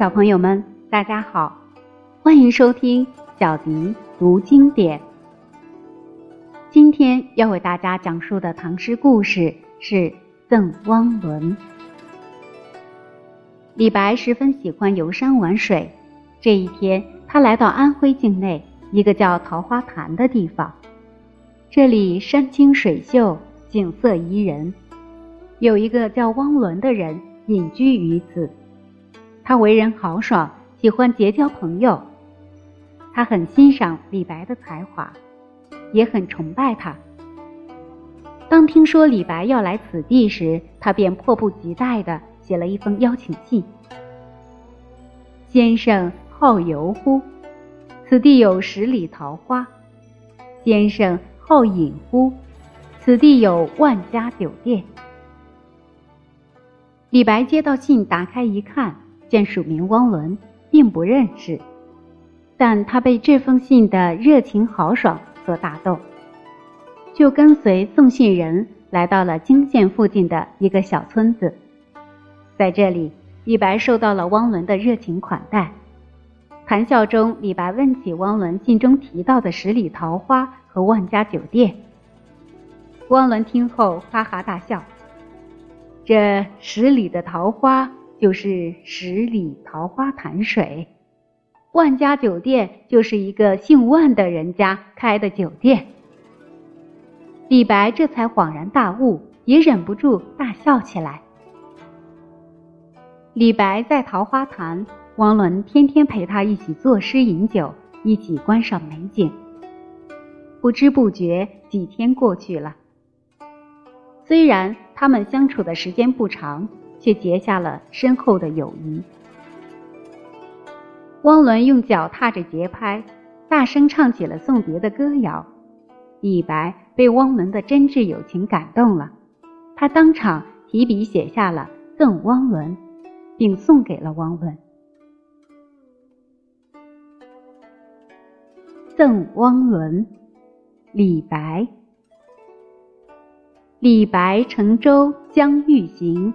小朋友们，大家好，欢迎收听小迪读经典。今天要为大家讲述的唐诗故事是《赠汪伦》。李白十分喜欢游山玩水，这一天，他来到安徽境内一个叫桃花潭的地方，这里山清水秀，景色宜人。有一个叫汪伦的人隐居于此。他为人豪爽，喜欢结交朋友。他很欣赏李白的才华，也很崇拜他。当听说李白要来此地时，他便迫不及待地写了一封邀请信：“先生好游乎？此地有十里桃花。先生好饮乎？此地有万家酒店。”李白接到信，打开一看。见署名汪伦，并不认识，但他被这封信的热情豪爽所打动，就跟随送信人来到了泾县附近的一个小村子。在这里，李白受到了汪伦的热情款待。谈笑中，李白问起汪伦信中提到的十里桃花和万家酒店。汪伦听后哈哈大笑：“这十里的桃花。”就是十里桃花潭水，万家酒店就是一个姓万的人家开的酒店。李白这才恍然大悟，也忍不住大笑起来。李白在桃花潭，汪伦天天陪他一起作诗饮酒，一起观赏美景。不知不觉几天过去了，虽然他们相处的时间不长。却结下了深厚的友谊。汪伦用脚踏着节拍，大声唱起了送别的歌谣。李白被汪伦的真挚友情感动了，他当场提笔写下了《赠汪伦》，并送给了汪伦。《赠汪伦》，李白。李白乘舟将欲行。